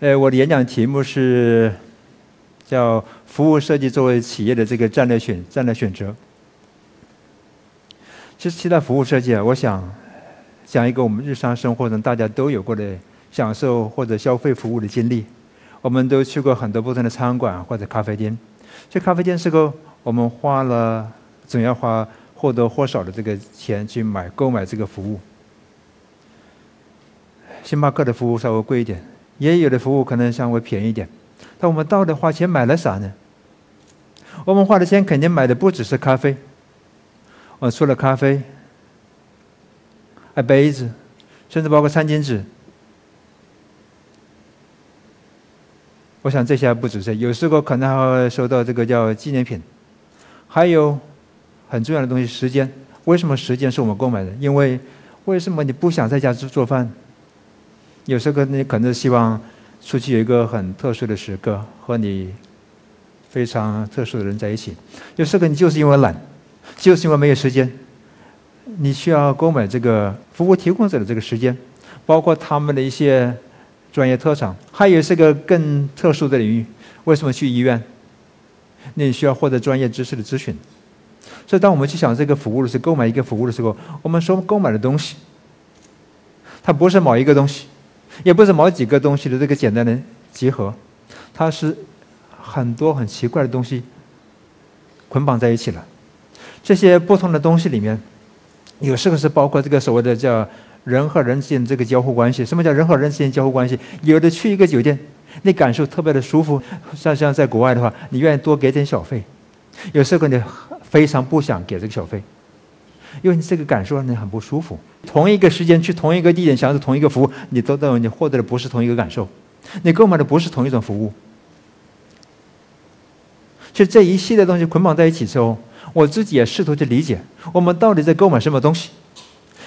呃，我的演讲题目是叫“服务设计作为企业的这个战略选战略选择”。其实提到服务设计啊，我想讲一个我们日常生活中大家都有过的享受或者消费服务的经历。我们都去过很多不同的餐馆或者咖啡店，去咖啡店时候，我们花了总要花或多或少的这个钱去买购买这个服务。星巴克的服务稍微贵一点。也有的服务可能稍微便宜点，但我们到底花钱买了啥呢？我们花的钱肯定买的不只是咖啡，我除了咖啡，还杯子，甚至包括餐巾纸。我想这些还不止这，有时候可能还会收到这个叫纪念品，还有很重要的东西——时间。为什么时间是我们购买的？因为为什么你不想在家做做饭？有时候你可能希望出去有一个很特殊的时刻，和你非常特殊的人在一起。有时候你就是因为懒，就是因为没有时间，你需要购买这个服务提供者的这个时间，包括他们的一些专业特长，还有是个更特殊的领域。为什么去医院？你需要获得专业知识的咨询。所以，当我们去想这个服务的时候，购买一个服务的时候，我们说购买的东西，它不是某一个东西。也不是某几个东西的这个简单的集合，它是很多很奇怪的东西捆绑在一起了。这些不同的东西里面，有时候是包括这个所谓的叫人和人之间这个交互关系。什么叫人和人之间交互关系？有的去一个酒店，你感受特别的舒服，像像在国外的话，你愿意多给点小费。有时候你非常不想给这个小费。因为你这个感受让你很不舒服。同一个时间去同一个地点享受同一个服务，你都认为你获得的不是同一个感受，你购买的不是同一种服务。就这一系列东西捆绑在一起之后，我自己也试图去理解，我们到底在购买什么东西？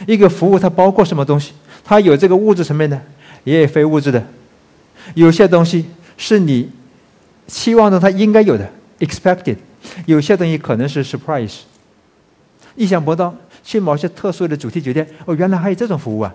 一个服务它包括什么东西？它有这个物质层面的，也有非物质的。有些东西是你期望中它应该有的 （expected），有些东西可能是 surprise。意想不到，去某些特殊的主题酒店，哦，原来还有这种服务啊！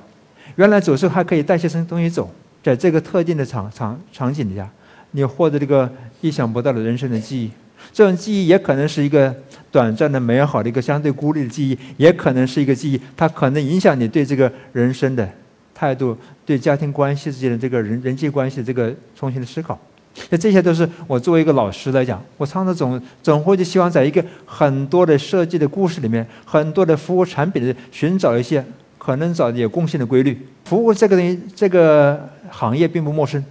原来走时候还可以带些什么东西走，在这个特定的场场场景下，你获得这个意想不到的人生的记忆。这种记忆也可能是一个短暂的、美好的一个相对孤立的记忆，也可能是一个记忆，它可能影响你对这个人生的态度，对家庭关系之间的这个人人际关系的这个重新的思考。那这些都是我作为一个老师来讲，我常常总总会就希望在一个很多的设计的故事里面，很多的服务产品的寻找一些可能找有共性的规律。服务这个东西，这个行业并不陌生，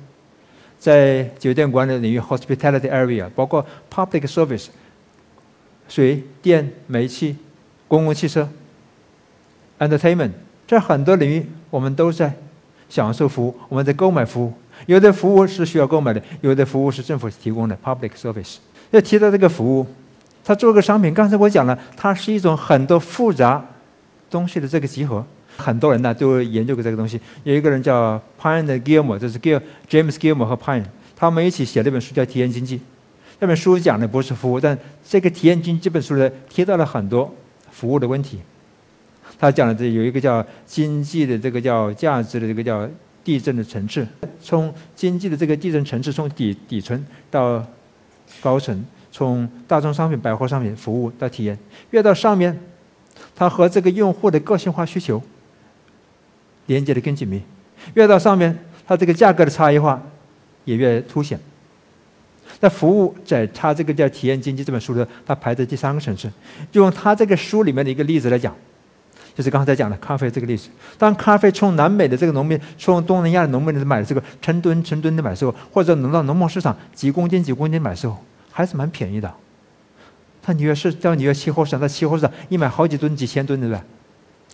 在酒店管理领域 （hospitality area），包括 public service，水电煤气、公共汽车、entertainment，这很多领域我们都在享受服务，我们在购买服务。有的服务是需要购买的，有的服务是政府提供的 （public service）。要提到这个服务，它做个商品，刚才我讲了，它是一种很多复杂东西的这个集合。很多人呢都研究过这个东西。有一个人叫 Pine Gilmore，这是 Gil James Gilmore 和 Pine，他们一起写了一本书叫《体验经济》。这本书讲的不是服务，但这个《体验经》这本书呢提到了很多服务的问题。他讲的这有一个叫经济的这个叫价值的这个叫。地震的层次，从经济的这个地震层次，从底底层到高层，从大宗商品、百货商品、服务到体验，越到上面，它和这个用户的个性化需求连接的更紧密；越到上面，它这个价格的差异化也越凸显。那服务在它这个叫《体验经济》这本书的，它排在第三个层次。就用它这个书里面的一个例子来讲。就是刚才讲的咖啡这个例子，当咖啡从南美的这个农民，从东南亚的农民买的这个成吨成吨的买时候，或者能到农贸市场几公斤几公斤买时候，还是蛮便宜的。他纽约市到纽约期货市场，在期货市场一买好几吨几千吨，对不对？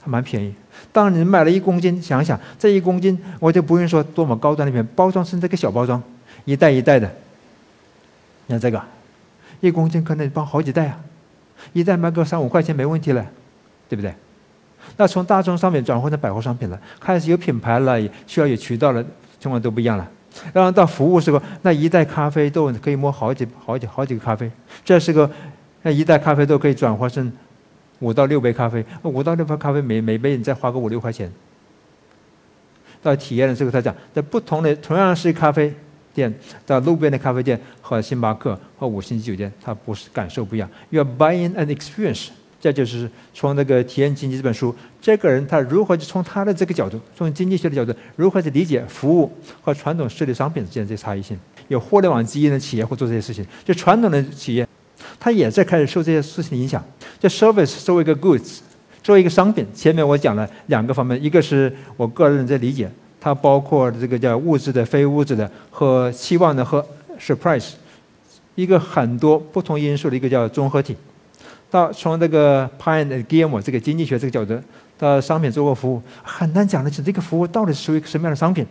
还蛮便宜。当你买了一公斤，想想这一公斤，我就不用说多么高端的品，包装成这个小包装，一袋一袋的。你看这个，一公斤可能包好几袋啊，一袋卖个三五块钱没问题了，对不对？那从大众商品转换成百货商品了，开始有品牌了，需要有渠道了，情况都不一样了。然后到服务时候，那一袋咖啡豆可以摸好几、好几、好几个咖啡，这是个那一袋咖啡豆可以转化成五到六杯咖啡，五到六杯咖啡每每杯你再花个五六块钱。到体验的时候，他讲在不同的同样是咖啡店，到路边的咖啡店和星巴克和五星级酒店，它不是感受不一样。You are buying an experience。这就是从那个体验经济这本书，这个人他如何去从他的这个角度，从经济学的角度，如何去理解服务和传统实体商品之间这差异性？有互联网基因的企业会做这些事情，就传统的企业，他也在开始受这些事情的影响。这 service 作为一个 goods，作为一个商品，前面我讲了两个方面，一个是我个人在理解，它包括这个叫物质的、非物质的和期望的和 surprise，一个很多不同因素的一个叫综合体。到从这个 Pine Game 这个经济学这个角度，到商品做过服务，很难讲得清这个服务到底是属于什么样的商品。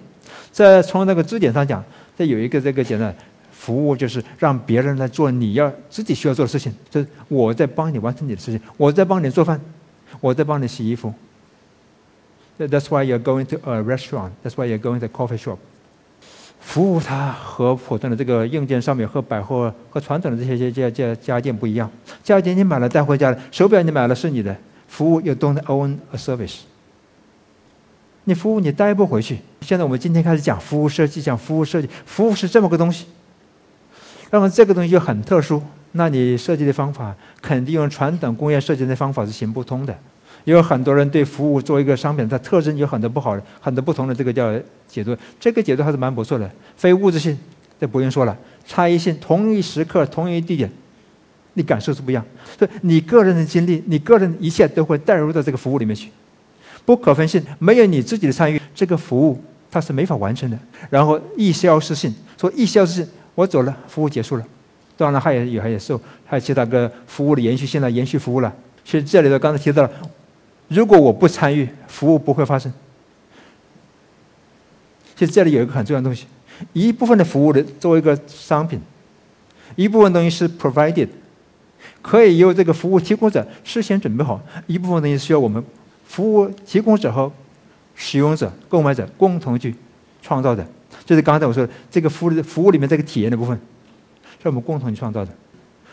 在从那个字典上讲，这有一个这个简单，服务就是让别人来做你要自己需要做的事情，就是我在帮你完成你的事情，我在帮你做饭，我在帮你洗衣服。That's why you're going to a restaurant. That's why you're going to a coffee shop. 服务它和普通的这个硬件上面和百货和传统的这些家家家电不一样。家电你买了带回家了，手表你买了是你的，服务又 don't own a service。你服务你带不回去。现在我们今天开始讲服务设计，讲服务设计，服务是这么个东西。那么这个东西就很特殊，那你设计的方法肯定用传统工业设计的方法是行不通的。也有很多人对服务作为一个商品，它特征有很多不好的、很多不同的这个叫解读。这个解读还是蛮不错的。非物质性，这不用说了。差异性，同一时刻、同一地点，你感受是不一样。所以你个人的经历、你个人一切都会带入到这个服务里面去。不可分性，没有你自己的参与，这个服务它是没法完成的。然后易消失性，说易消失性，我走了，服务结束了。当然还有有还有受，还有其他个服务的延续性了延续服务了。其实这里头刚才提到了。如果我不参与，服务不会发生。其实这里有一个很重要的东西：一部分的服务的作为一个商品，一部分东西是 provided，可以由这个服务提供者事先准备好；一部分东西需要我们服务提供者和使用者、购买者共同去创造的。就是刚才我说的这个服务服务里面这个体验的部分，是我们共同去创造的。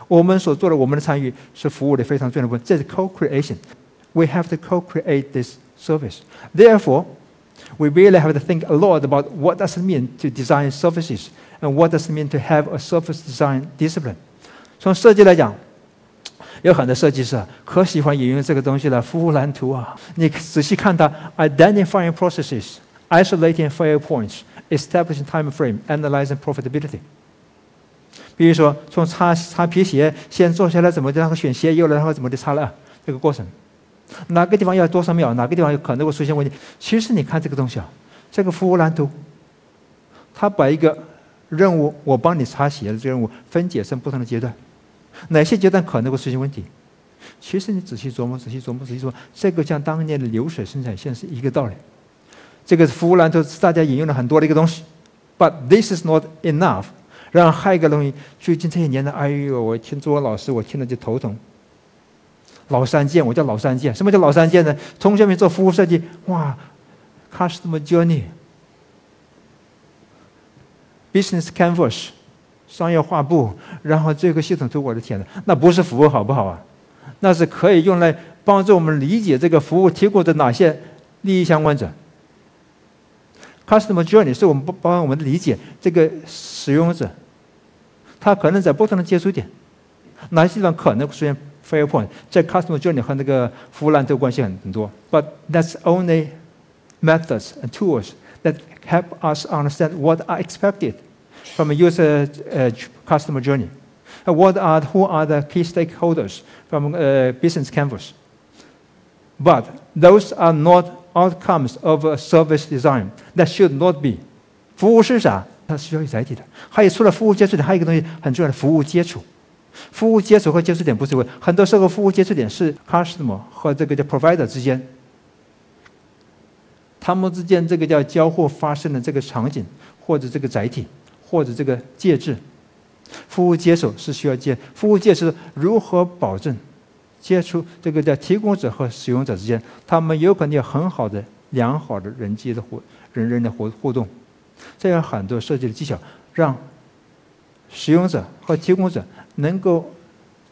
我们所做的，我们的参与是服务的非常重要的部分，这是 co-creation。we have to co-create this service. Therefore, we really have to think a lot about what does it mean to design services and what does it mean to have a service design discipline. 从设计来讲，有很多设计师可喜欢引用这个东西了，服务蓝图啊。你仔细看它，identifying processes, isolating failure points, establishing time frame, analyzing profitability。比如说，从擦擦皮鞋，先坐下来怎么的，然后选鞋油了，然后怎么的擦了这个过程。 哪个地方要多少秒？哪个地方有可能会出现问题？其实你看这个东西啊，这个服务蓝图，它把一个任务，我帮你擦鞋的这个任务分解成不同的阶段，哪些阶段可能会出现问题？其实你仔细琢磨，仔细琢磨，仔细琢磨，这个像当年的流水生产线是一个道理。这个服务蓝图是大家引用了很多的一个东西，But this is not enough。然后还有一个东西，最近这些年呢，哎呦，我听作为老师，我听了就头疼。老三件，我叫老三件。什么叫老三件呢？同学们做服务设计，哇，customer journey，business canvas，商业画布，然后这个系统图，我的天呐，那不是服务好不好啊？那是可以用来帮助我们理解这个服务提供的哪些利益相关者。customer journey 是我们帮帮我们理解这个使用者，他可能在不同的接触点，哪些地方可能出现。Fair point，在 customer journey 和那个服务蓝图关系很很多。But that's only methods and tools that help us understand what are expected from a user uh, customer journey. What are who are the key stakeholders from uh, business canvas? But those are not outcomes of a service design. That should not be. 服务是啥？它是需要有载体的。还有除了服务接触点，还有一个东西很重要的服务接触。 服务接触和接触点不是为很多时候服务接触点是 customer 和这个叫 provider 之间，他们之间这个叫交互发生的这个场景或者这个载体或者这个介质，服务接手是需要接服务介质如何保证接触这个叫提供者和使用者之间，他们有可能有很好的良好的人际的互人人的互互动，这样很多设计的技巧让使用者和提供者。能够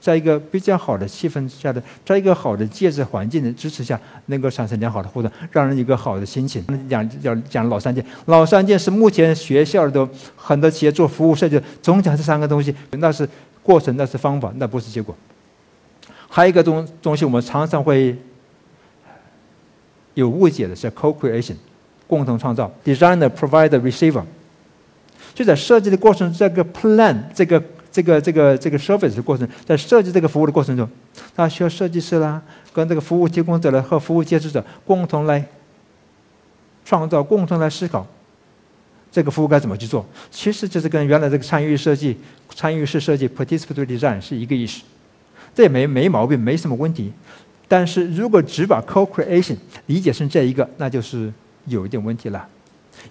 在一个比较好的气氛下的，在一个好的介质环境的支持下，能够产生良好的互动，让人一个好的心情。讲讲讲老三件，老三件是目前学校的很多企业做服务设计总讲这三个东西，那是过程，那是方法，那不是结果。还有一个东东西，我们常常会有误解的是 co-creation，共同创造，designer，provider，receiver，。就在设计的过程，这个 plan 这个。这个这个这个 service 的过程，在设计这个服务的过程中，它需要设计师啦，跟这个服务提供者呢和服务接触者共同来创造，共同来思考这个服务该怎么去做。其实就是跟原来这个参与设计、参与式设计 （participatory design） 是一个意思。这也没没毛病，没什么问题。但是如果只把 co-creation 理解成这一个，那就是有一点问题了。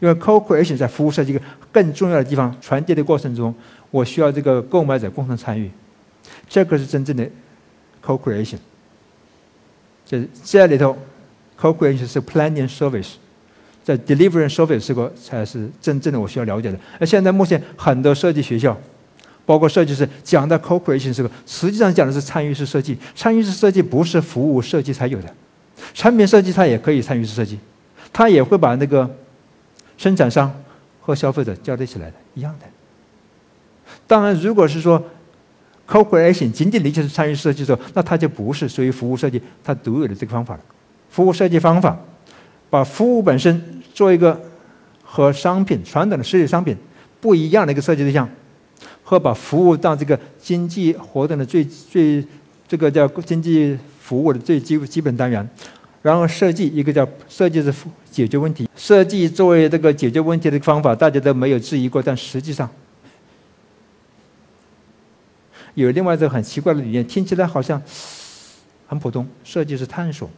因为 co-creation 在服务设计一个更重要的地方，传递的过程中。我需要这个购买者共同参与，这个是真正的 co-creation。这这里头，co-creation 是 planning service，在 delivering service 这个才是真正的我需要了解的。而现在目前很多设计学校，包括设计师讲的 co-creation 这个，实际上讲的是参与式设计。参与式设计不是服务设计才有的，产品设计它也可以参与式设计，它也会把那个生产商和消费者交织起来的，一样的。当然，如果是说 co-creation 仅仅理解是参与设计的时候，那它就不是属于服务设计它独有的这个方法了。服务设计方法，把服务本身做一个和商品传统的实体商品不一样的一个设计对象，和把服务当这个经济活动的最最这个叫经济服务的最基基本单元，然后设计一个叫设计是解决问题，设计作为这个解决问题的方法，大家都没有质疑过，但实际上。有另外一个很奇怪的理念，听起来好像很普通。设计是探索，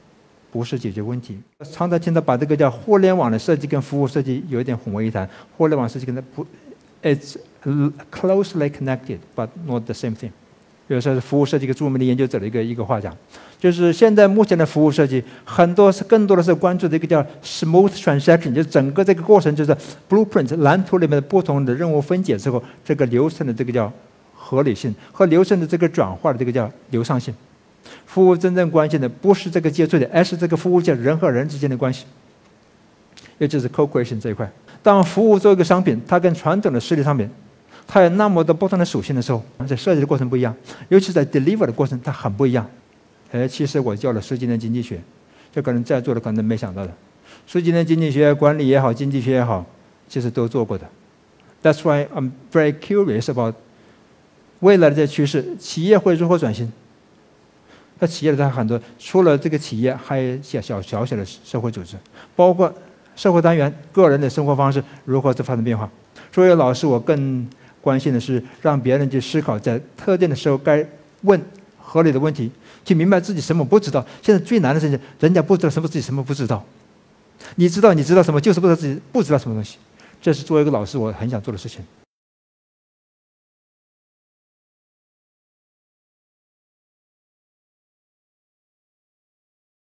不是解决问题。常常听到把这个叫互联网的设计跟服务设计有一点混为一谈。互联网设计跟它不，it's closely connected but not the same thing。比如说是服务设计一个著名的研究者的一个一个话讲，就是现在目前的服务设计很多是更多的是关注这个叫 smooth transaction，就整个这个过程就是 blueprint 蓝图里面的不同的任务分解之后，这个流程的这个叫。合理性和流程的这个转化的这个叫流畅性，服务真正关键的不是这个接触点，而是这个服务界人和人之间的关系，也就是 co-creation 这一块。当服务作为一个商品，它跟传统的实体商品，它有那么多不同的属性的时候，在设计的过程不一样，尤其在 deliver 的过程，它很不一样。哎，其实我教了十几年经济学，这可能在座的可能没想到的，十几年经济学管理也好，经济学也好，其实都做过的。That's why I'm very curious about. 未来的这趋势，企业会如何转型？那企业里头很多，除了这个企业，还有小小小小的社会组织，包括社会单元、个人的生活方式如何在发生变化。作为老师，我更关心的是让别人去思考，在特定的时候该问合理的问题，去明白自己什么不知道。现在最难的事情，人家不知道什么，自己什么不知道。你知道，你知道什么，就是不知道自己不知道什么东西。这是作为一个老师，我很想做的事情。